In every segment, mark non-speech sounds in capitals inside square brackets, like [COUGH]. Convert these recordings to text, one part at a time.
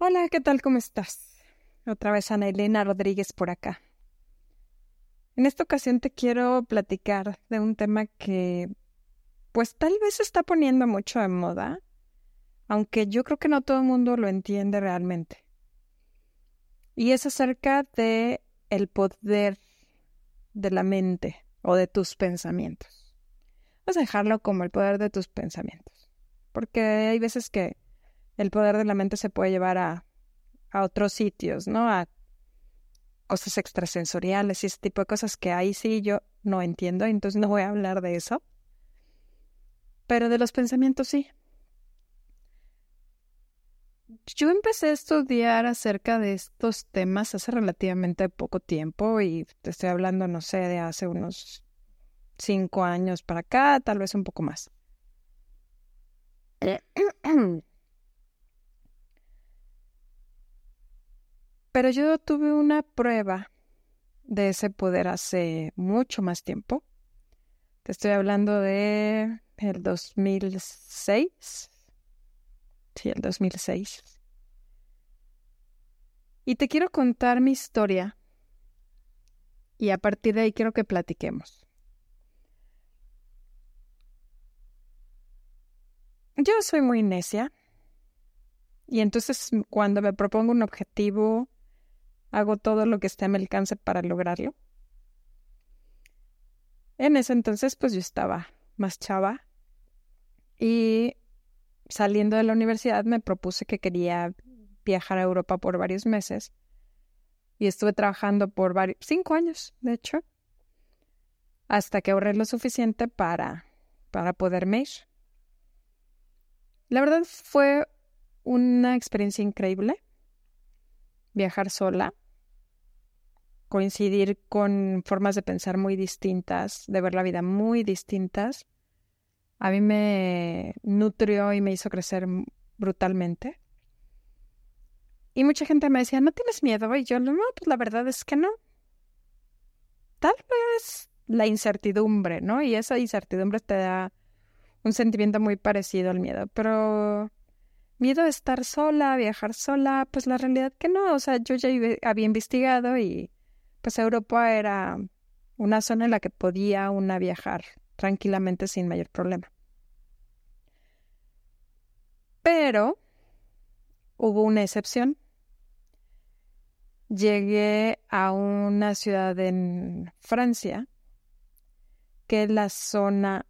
Hola, ¿qué tal? ¿Cómo estás? Otra vez Ana Elena Rodríguez por acá. En esta ocasión te quiero platicar de un tema que pues tal vez se está poniendo mucho de moda, aunque yo creo que no todo el mundo lo entiende realmente. Y es acerca de el poder de la mente o de tus pensamientos. Vamos a dejarlo como el poder de tus pensamientos, porque hay veces que el poder de la mente se puede llevar a, a otros sitios, ¿no? A cosas extrasensoriales y ese tipo de cosas que ahí sí yo no entiendo, entonces no voy a hablar de eso. Pero de los pensamientos sí. Yo empecé a estudiar acerca de estos temas hace relativamente poco tiempo y te estoy hablando, no sé, de hace unos cinco años para acá, tal vez un poco más. [CLEARS THROAT] [CLEARS THROAT] Pero yo tuve una prueba de ese poder hace mucho más tiempo. Te estoy hablando de el 2006. Sí, el 2006. Y te quiero contar mi historia. Y a partir de ahí quiero que platiquemos. Yo soy muy necia. Y entonces cuando me propongo un objetivo, hago todo lo que esté a mi alcance para lograrlo. En ese entonces, pues yo estaba más chava y saliendo de la universidad me propuse que quería viajar a Europa por varios meses y estuve trabajando por varios, cinco años, de hecho, hasta que ahorré lo suficiente para, para poderme ir. La verdad fue una experiencia increíble viajar sola, coincidir con formas de pensar muy distintas, de ver la vida muy distintas, a mí me nutrió y me hizo crecer brutalmente. Y mucha gente me decía, ¿no tienes miedo? Y yo, no, pues la verdad es que no. Tal vez la incertidumbre, ¿no? Y esa incertidumbre te da un sentimiento muy parecido al miedo, pero miedo a estar sola, viajar sola, pues la realidad que no, o sea, yo ya había investigado y pues Europa era una zona en la que podía una viajar tranquilamente sin mayor problema. Pero hubo una excepción. Llegué a una ciudad en Francia que la zona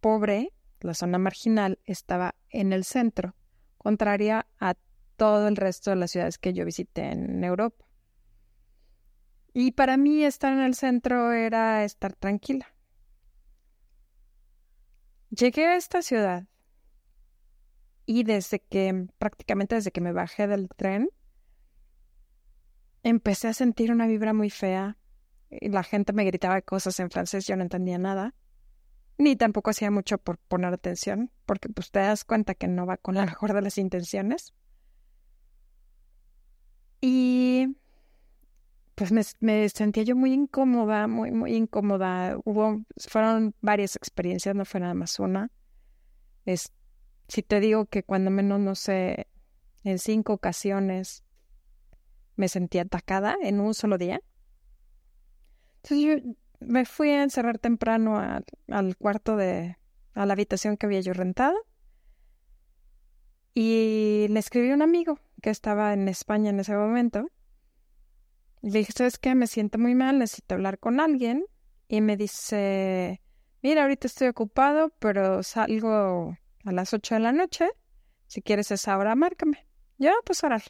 pobre, la zona marginal, estaba en el centro contraria a todo el resto de las ciudades que yo visité en Europa. Y para mí estar en el centro era estar tranquila. Llegué a esta ciudad y desde que, prácticamente desde que me bajé del tren, empecé a sentir una vibra muy fea. La gente me gritaba cosas en francés, yo no entendía nada ni tampoco hacía mucho por poner atención, porque pues te das cuenta que no va con la mejor de las intenciones. Y pues me, sentía yo muy incómoda, muy, muy incómoda. Hubo, fueron varias experiencias, no fue nada más una. Es, si te digo que cuando menos, no sé, en cinco ocasiones me sentí atacada en un solo día. Entonces yo, me fui a encerrar temprano al cuarto de, a la habitación que había yo rentado. Y le escribí a un amigo que estaba en España en ese momento. Le dije, ¿sabes qué? Me siento muy mal, necesito hablar con alguien. Y me dice, mira, ahorita estoy ocupado, pero salgo a las ocho de la noche. Si quieres esa hora, márcame. Ya, pues orar.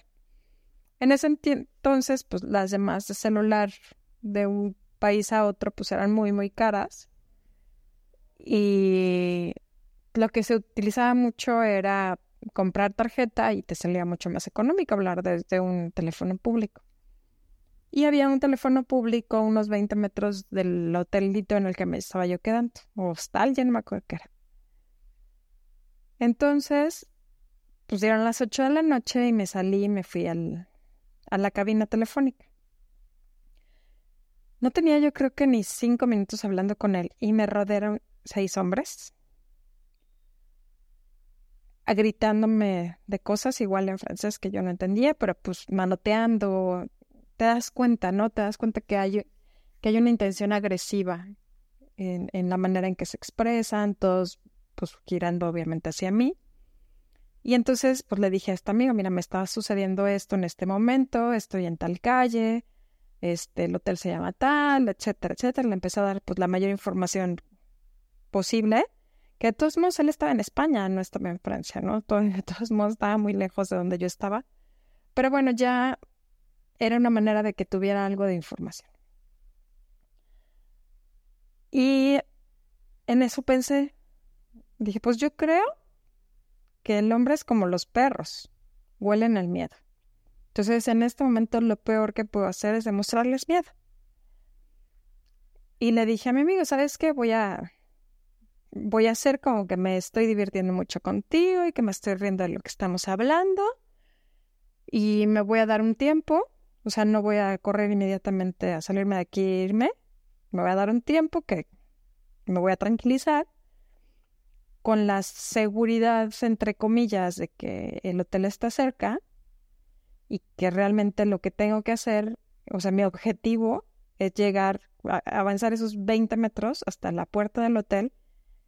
En ese entonces, pues las demás de celular de un país a otro pues eran muy muy caras y lo que se utilizaba mucho era comprar tarjeta y te salía mucho más económico hablar desde un teléfono público. Y había un teléfono público unos 20 metros del hotelito en el que me estaba yo quedando, o hostal, ya no me acuerdo qué era. Entonces, pues dieron las 8 de la noche y me salí y me fui al, a la cabina telefónica. No tenía yo creo que ni cinco minutos hablando con él y me rodearon seis hombres. gritándome de cosas igual en francés que yo no entendía, pero pues manoteando, te das cuenta, ¿no? Te das cuenta que hay, que hay una intención agresiva en, la manera en que se expresan, todos pues girando obviamente hacia mí. Y entonces pues le dije a esta amiga, mira, me está sucediendo esto en este momento, estoy en tal calle, este, el hotel se llama tal, etcétera, etcétera. Le empecé a dar pues la mayor información posible, que de todos modos él estaba en España, no estaba en Francia, ¿no? [LAUGHS] de todos modos estaba muy lejos de donde yo estaba. Pero bueno, ya era una manera de que tuviera algo de información. Y en eso pensé, dije, pues yo creo que el hombre es como los perros, huelen el miedo. Entonces, en este momento lo peor que puedo hacer es demostrarles miedo. Y le dije a mi amigo, ¿sabes qué? Voy a voy a hacer como que me estoy divirtiendo mucho contigo y que me estoy riendo de lo que estamos hablando y me voy a dar un tiempo, o sea, no voy a correr inmediatamente a salirme de aquí e irme, me voy a dar un tiempo que me voy a tranquilizar con la seguridad, entre comillas, de que el hotel está cerca y que realmente lo que tengo que hacer, o sea, mi objetivo es llegar, a avanzar esos 20 metros hasta la puerta del hotel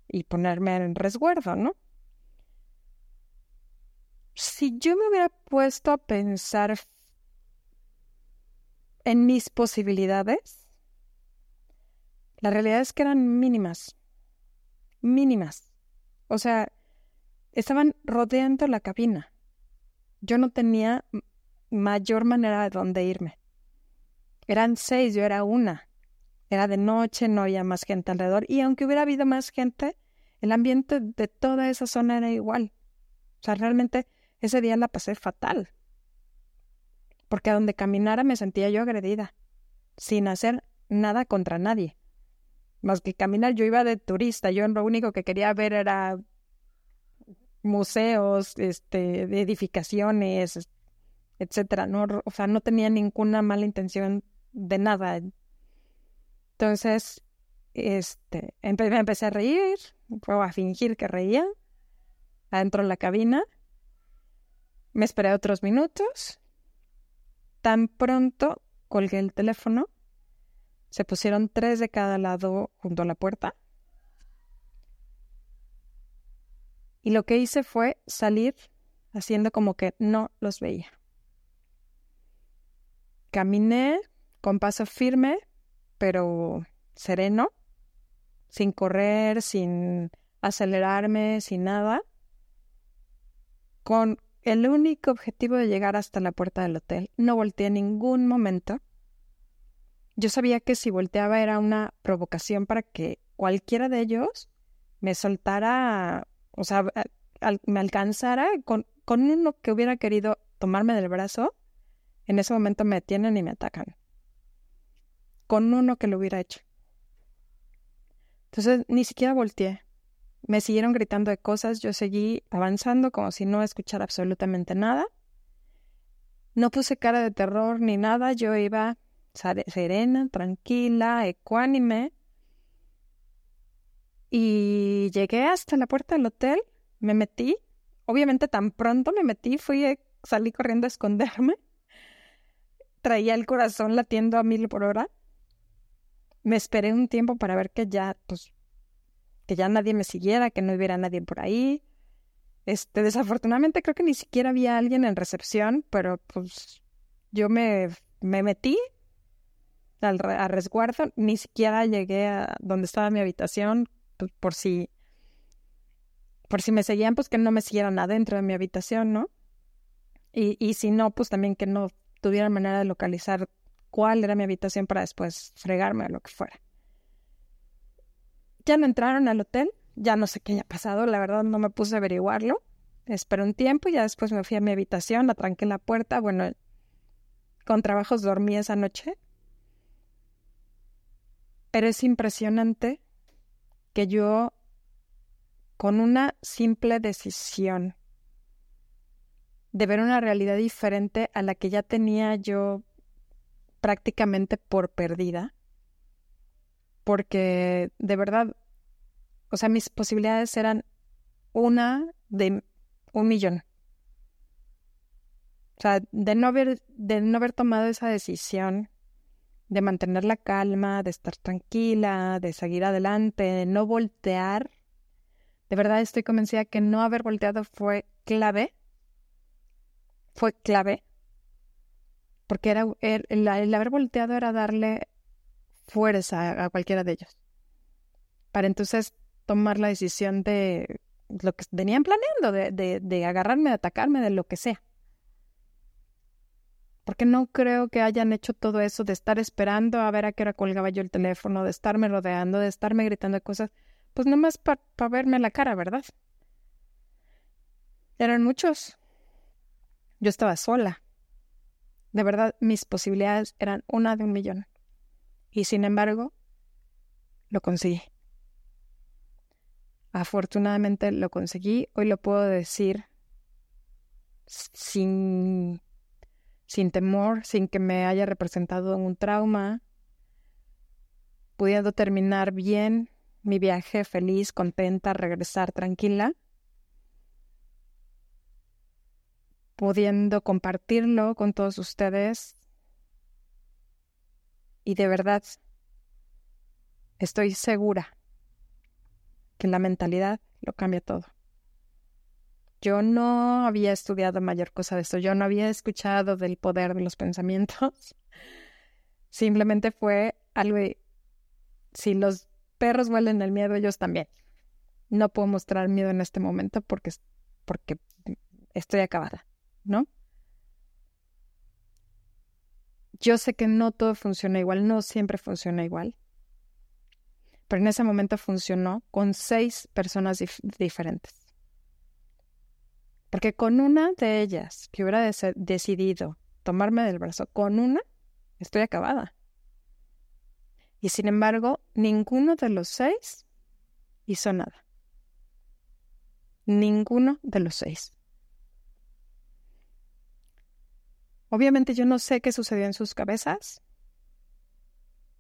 y ponerme en resguardo, ¿no? Si yo me hubiera puesto a pensar en mis posibilidades, la realidad es que eran mínimas, mínimas. O sea, estaban rodeando la cabina. Yo no tenía mayor manera de dónde irme. Eran seis, yo era una. Era de noche, no había más gente alrededor. Y aunque hubiera habido más gente, el ambiente de toda esa zona era igual. O sea, realmente ese día la pasé fatal. Porque a donde caminara me sentía yo agredida, sin hacer nada contra nadie. Más que caminar, yo iba de turista, yo lo único que quería ver era museos, este, edificaciones, etcétera. No, o sea, no tenía ninguna mala intención de nada. Entonces, este, me empecé a reír, a fingir que reía, adentro de la cabina. Me esperé otros minutos. Tan pronto colgué el teléfono, se pusieron tres de cada lado junto a la puerta. Y lo que hice fue salir haciendo como que no los veía. Caminé con paso firme, pero sereno, sin correr, sin acelerarme, sin nada, con el único objetivo de llegar hasta la puerta del hotel. No volteé en ningún momento. Yo sabía que si volteaba era una provocación para que cualquiera de ellos me soltara, o sea, me alcanzara con, con uno que hubiera querido tomarme del brazo. En ese momento me detienen y me atacan. Con uno que lo hubiera hecho. Entonces ni siquiera volteé. Me siguieron gritando de cosas, yo seguí avanzando como si no escuchara absolutamente nada. No puse cara de terror ni nada, yo iba serena, tranquila, ecuánime. Y llegué hasta la puerta del hotel, me metí. Obviamente tan pronto me metí, fui, salí corriendo a esconderme. Traía el corazón latiendo a mil por hora me esperé un tiempo para ver que ya, pues, que ya nadie me siguiera, que no hubiera nadie por ahí. Este, desafortunadamente creo que ni siquiera había alguien en recepción, pero pues yo me, me metí al a resguardo, ni siquiera llegué a donde estaba mi habitación, pues, por si por si me seguían, pues que no me siguieran adentro de mi habitación, ¿no? Y, y si no, pues también que no tuvieran manera de localizar cuál era mi habitación para después fregarme o lo que fuera. Ya no entraron al hotel, ya no sé qué haya pasado, la verdad no me puse a averiguarlo. Esperé un tiempo y ya después me fui a mi habitación, atranqué la puerta, bueno, con trabajos dormí esa noche. Pero es impresionante que yo, con una simple decisión de ver una realidad diferente a la que ya tenía yo prácticamente por perdida, porque de verdad, o sea, mis posibilidades eran una de un millón. O sea, de no haber, de no haber tomado esa decisión, de mantener la calma, de estar tranquila, de seguir adelante, de no voltear, de verdad estoy convencida que no haber volteado fue clave. Fue clave. Porque era, er, el, haber volteado era darle fuerza a cualquiera de ellos. Para entonces tomar la decisión de lo que venían planeando, de, de, de agarrarme, de atacarme, de lo que sea. Porque no creo que hayan hecho todo eso de estar esperando a ver a qué hora colgaba yo el teléfono, de estarme rodeando, de estarme gritando cosas, pues nada más para verme la cara, ¿verdad? Eran muchos. Yo estaba sola. De verdad, mis posibilidades eran una de un millón. Y sin embargo, lo conseguí. Afortunadamente lo conseguí. Hoy lo puedo decir sin, sin temor, sin que me haya representado un trauma, pudiendo terminar bien mi viaje feliz, contenta, regresar tranquila, pudiendo compartirlo con todos ustedes. Y de verdad, estoy segura que la mentalidad lo cambia todo. Yo no había estudiado mayor cosa de esto, yo no había escuchado del poder de los pensamientos. [LAUGHS] Simplemente fue algo si los perros huelen el miedo, ellos también. No puedo mostrar miedo en este momento porque, porque estoy acabada, ¿no? Yo sé que no todo funciona igual, no siempre funciona igual, pero en ese momento funcionó con seis personas diferentes. Porque con una de ellas que hubiera decidido tomarme del brazo, con una, estoy acabada. Y sin embargo, ninguno de los seis hizo nada. Ninguno de los seis. Obviamente yo no sé qué sucedió en sus cabezas.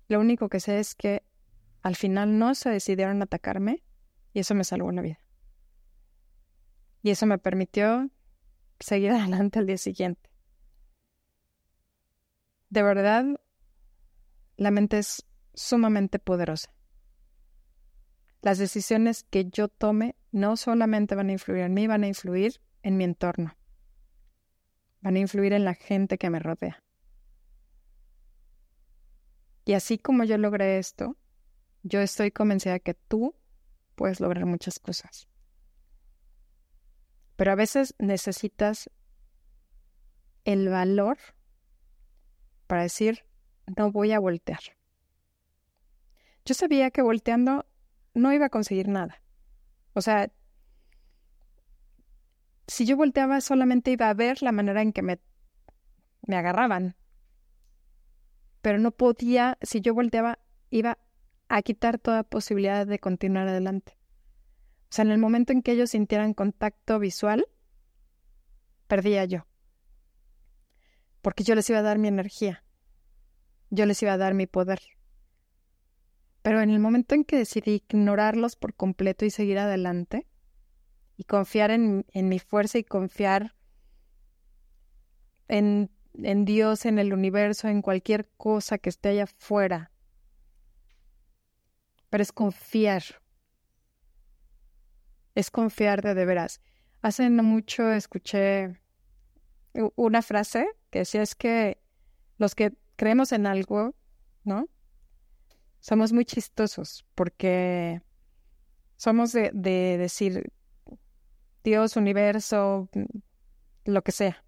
Lo único que sé es que al final no se decidieron atacarme y eso me salvó la vida. Y eso me permitió seguir [LAUGHS] adelante al día siguiente. De verdad, la mente es sumamente poderosa. Las decisiones que yo tome no solamente van a influir en mí, van a influir en mi entorno. Van a influir en la gente que me rodea. Y así como yo logré esto, yo estoy convencida que tú puedes lograr muchas cosas. Pero a veces necesitas el valor para decir, no voy a voltear. Yo sabía que volteando no iba a conseguir nada. O sea, si yo volteaba solamente iba a ver la manera en que me, me agarraban. Pero no podía, si yo volteaba, iba a quitar toda posibilidad de continuar adelante. O sea, en el momento en que ellos sintieran contacto visual, perdía yo. Porque yo les iba a dar mi energía. Yo les iba a dar mi poder. Pero en el momento en que decidí ignorarlos por completo y seguir adelante, y confiar en, mi fuerza y confiar en, en Dios, en el universo, en cualquier cosa que esté allá afuera, pero es confiar, es confiar de de veras. Hace no mucho escuché una frase que decía es que los que creemos en algo, ¿no? somos muy chistosos porque somos de, decir Dios, universo, lo que sea.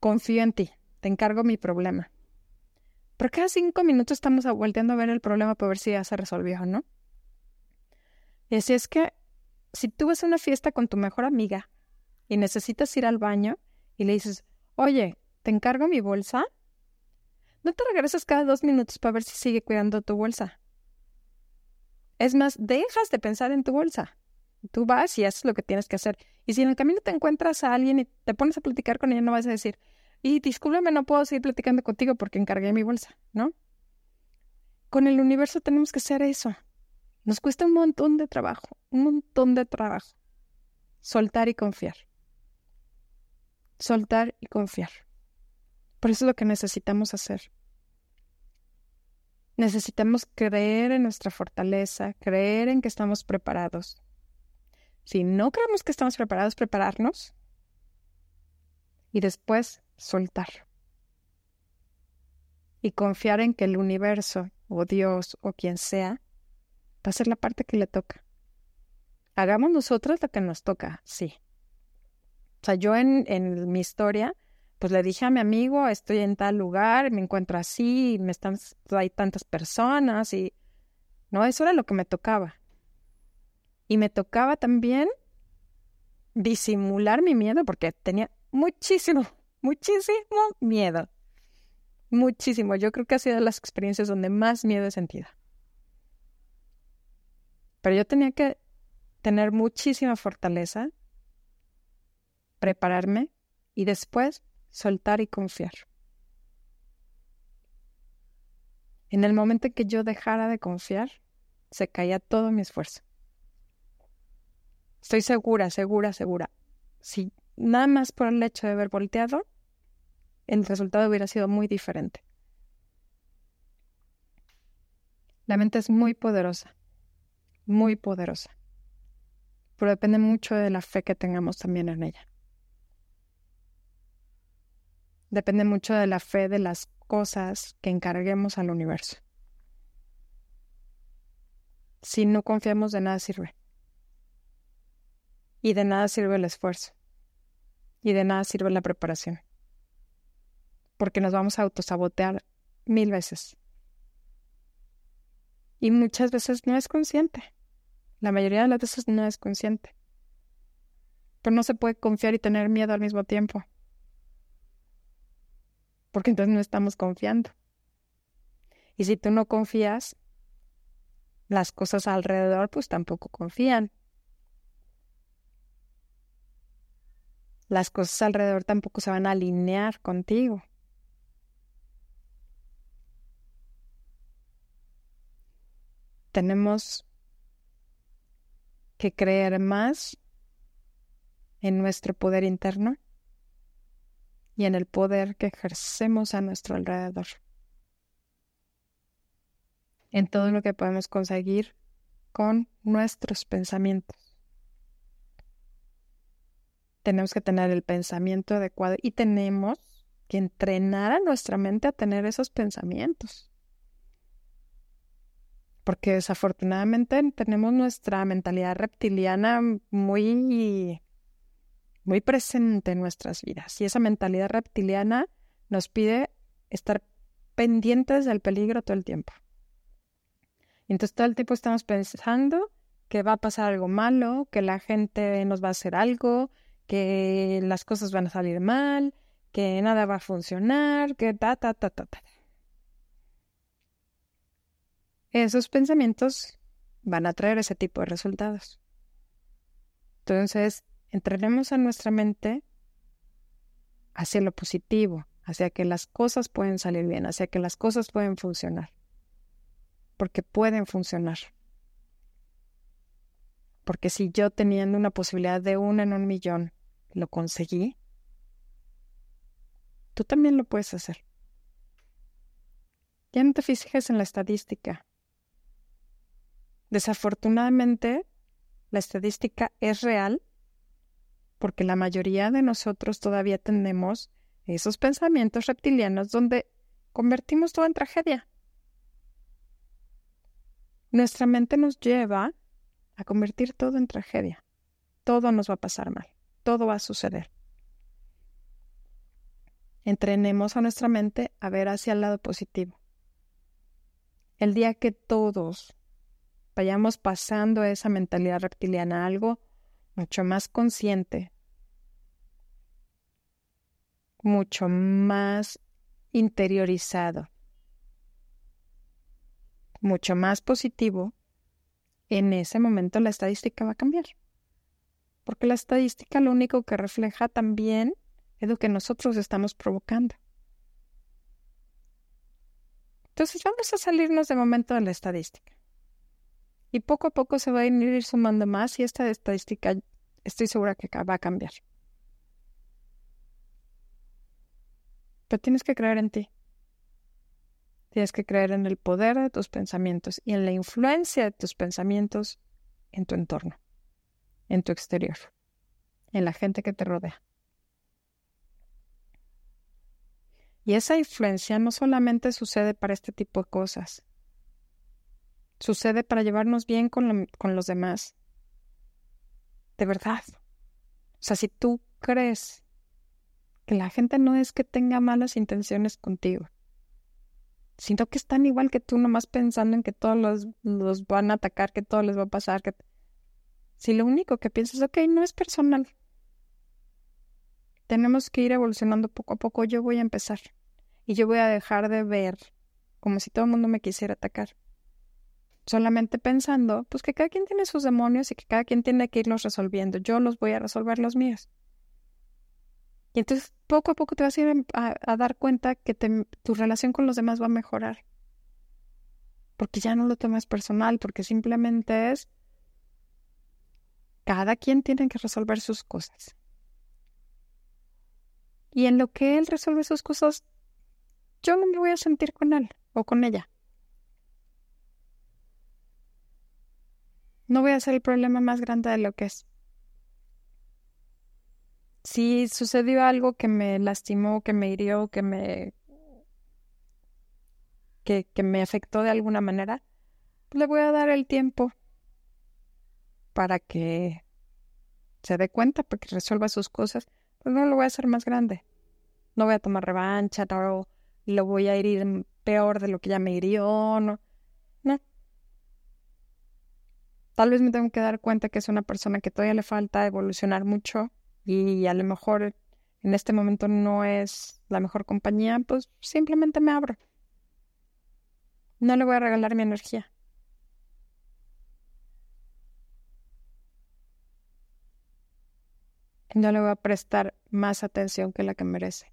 Confío en ti, te encargo mi problema. Pero cada cinco minutos estamos volteando a ver el problema para ver si ya se resolvió, ¿no? Y así es que si tú vas a una fiesta con tu mejor amiga y necesitas ir al baño y le dices, oye, te encargo mi bolsa, no te regresas cada dos minutos para ver si sigue cuidando tu bolsa. Es más, dejas de pensar en tu bolsa. Tú vas y haces lo que tienes que hacer. Y si en el camino te encuentras a alguien y te pones a platicar con ella, no vas a decir, y discúlpame, no puedo seguir platicando contigo porque encargué mi bolsa, ¿no? Con el universo tenemos que hacer eso. Nos cuesta un montón de trabajo, un montón de trabajo. soltar y confiar. Soltar y confiar. Por eso es lo que necesitamos hacer. Necesitamos creer en nuestra fortaleza, creer en que estamos preparados. Si no creemos que estamos preparados, prepararnos y después soltar. Y confiar en que el universo o Dios o quien sea va a ser la parte que le toca. Hagamos nosotros lo que nos toca, sí. O sea, yo en, en mi historia pues le dije a mi amigo, estoy en tal lugar, me encuentro así, me están, hay tantas personas y no, eso era lo que me tocaba. Y me tocaba también disimular mi miedo porque tenía muchísimo, [LAUGHS] muchísimo miedo. Muchísimo. Yo creo que ha sido de las experiencias donde más miedo he sentido. Pero yo tenía que tener muchísima fortaleza, prepararme y después soltar y confiar. En el momento en que yo dejara de confiar, se caía todo mi esfuerzo. Estoy segura, segura, segura. Si nada más por el hecho de haber volteado, el resultado hubiera sido muy diferente. La mente es muy poderosa, muy poderosa, pero depende mucho de la fe que tengamos también en ella. Depende mucho de la fe de las cosas que encarguemos al universo. Si no confiamos, de nada sirve. Y de nada sirve el esfuerzo. Y de nada sirve la preparación. Porque nos vamos a autosabotear mil veces. Y muchas veces no es consciente. La mayoría de las veces no es consciente. Pero no se puede confiar y tener miedo al mismo tiempo porque entonces no estamos confiando. Y si tú no confías, las cosas alrededor pues tampoco confían. Las cosas alrededor tampoco se van a alinear contigo. Tenemos que creer más en nuestro poder interno y en el poder que ejercemos a nuestro alrededor. En todo lo que podemos conseguir con nuestros pensamientos. Tenemos que tener el pensamiento adecuado y tenemos que entrenar a nuestra mente a tener esos pensamientos. Porque desafortunadamente tenemos nuestra mentalidad reptiliana muy muy presente en nuestras vidas. Y esa mentalidad reptiliana nos pide estar pendientes del peligro todo el tiempo. Entonces todo el tiempo estamos pensando que va a pasar algo malo, que la gente nos va a hacer algo, que las cosas van a salir mal, que nada va a funcionar, que ta, ta, ta, ta, ta. Esos pensamientos van a traer ese tipo de resultados. Entonces, entrenemos a nuestra mente hacia lo positivo, hacia que las cosas pueden salir bien, hacia que las cosas pueden funcionar. Porque pueden funcionar. Porque si yo teniendo una posibilidad de una en un millón lo conseguí, tú también lo puedes hacer. Ya no te fijes en la estadística. Desafortunadamente, la estadística es real porque la mayoría de nosotros todavía tenemos esos pensamientos reptilianos donde convertimos todo en tragedia. Nuestra mente nos lleva a convertir todo en tragedia. Todo nos va a pasar mal, todo va a suceder. Entrenemos a nuestra mente a ver hacia el lado positivo. El día que todos vayamos pasando esa mentalidad reptiliana algo mucho más consciente, mucho más interiorizado, mucho más positivo, en ese momento la estadística va a cambiar. Porque la estadística lo único que refleja también es lo que nosotros estamos provocando. Entonces vamos a salirnos de momento de la estadística. Y poco a poco se va a ir sumando más y esta estadística estoy segura que va a cambiar. Pero tienes que creer en ti. Tienes que creer en el poder de tus pensamientos y en la influencia de tus pensamientos en tu entorno, en tu exterior, en la gente que te rodea. Y esa influencia no solamente sucede para este tipo de cosas, sucede para llevarnos bien con, con los demás. De verdad. O sea, si tú crees que la gente no es que tenga malas intenciones contigo, sino que están igual que tú, nomás pensando en que todos los, los van a atacar, que todo les va a pasar. Que... Si lo único que piensas, ok, no es personal. Tenemos que ir evolucionando poco a poco. Yo voy a empezar. Y yo voy a dejar de ver como si todo el mundo me quisiera atacar. Solamente pensando, pues que cada quien tiene sus demonios y que cada quien tiene que irlos resolviendo. Yo los voy a resolver los míos. Y entonces poco a poco te vas a ir a, dar cuenta que tu relación con los demás va a mejorar. Porque ya no lo tomas personal, porque simplemente es cada quien tiene que resolver sus cosas. Y en lo que él resuelve sus cosas, yo no me voy a sentir con él o con ella. No voy a ser el problema más grande de lo que es si sucedió algo que me lastimó, que me hirió, que me que, que me afectó de alguna manera, le voy a dar el tiempo para que se dé cuenta, para que resuelva sus cosas, pues no lo voy a hacer más grande. No voy a tomar revancha, no lo voy a herir peor de lo que ya me hirió, no. No. Tal vez me tengo que dar cuenta que es una persona que todavía le falta evolucionar mucho y a lo mejor en este momento no es la mejor compañía, pues simplemente me abro. No le voy a regalar mi energía. No le voy a prestar más atención que la que merece.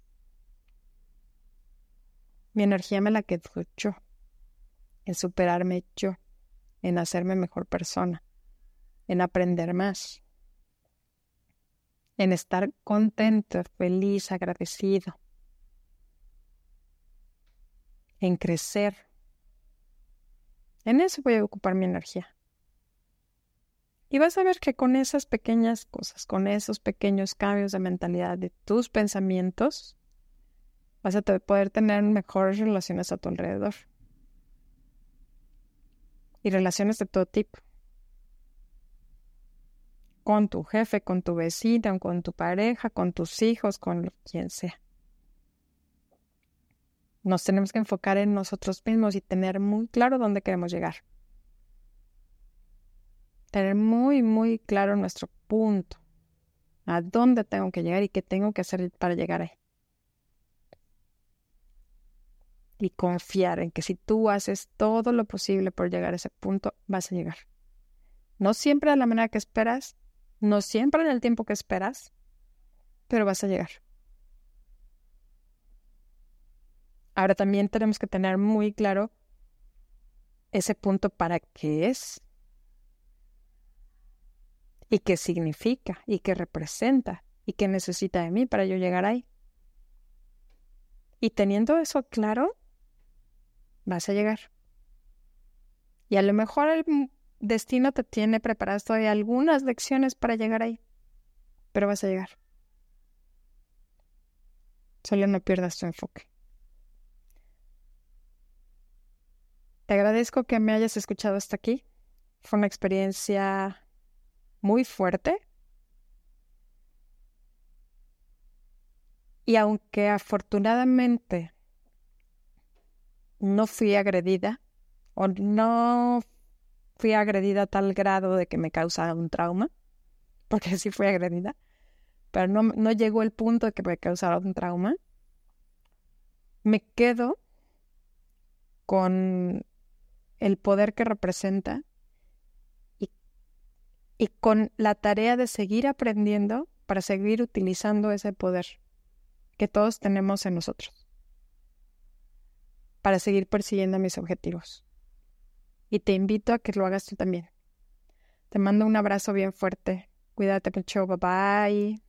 Mi energía me la quedo yo, en superarme yo, en hacerme mejor persona, en aprender más en estar contento, feliz, agradecido, en crecer. En eso voy a ocupar mi energía. Y vas a ver que con esas pequeñas cosas, con esos pequeños cambios de mentalidad de tus pensamientos, vas a poder tener mejores relaciones a tu alrededor. Y relaciones de todo tipo con tu jefe, con tu vecina, con tu pareja, con tus hijos, con quien sea. Nos tenemos que enfocar en nosotros mismos y tener muy claro dónde queremos llegar. Tener muy, muy claro nuestro punto. A dónde tengo que llegar y qué tengo que hacer para llegar ahí. Y confiar en que si tú haces todo lo posible por llegar a ese punto, vas a llegar. No siempre de la manera que esperas, no siempre en el tiempo que esperas, pero vas a llegar. Ahora también tenemos que tener muy claro ese punto para qué es y qué significa y qué representa y qué necesita de mí para yo llegar ahí. Y teniendo eso claro, vas a llegar. Y a lo mejor el destino te tiene preparadas todavía algunas lecciones para llegar ahí, pero vas a llegar. Solo no pierdas tu enfoque. Te agradezco que me hayas escuchado hasta aquí. Fue una experiencia muy fuerte. Y aunque afortunadamente no fui agredida o no fui agredida a tal grado de que me causara un trauma, [LAUGHS] porque sí fui agredida, pero no, no llegó el punto de que me causara un trauma, me quedo con el poder que representa y con la tarea de seguir aprendiendo para seguir utilizando ese poder que todos tenemos en nosotros, para seguir persiguiendo mis objetivos y te invito a que lo hagas tú también. Te mando un abrazo bien fuerte Cuídate mucho, bye bye.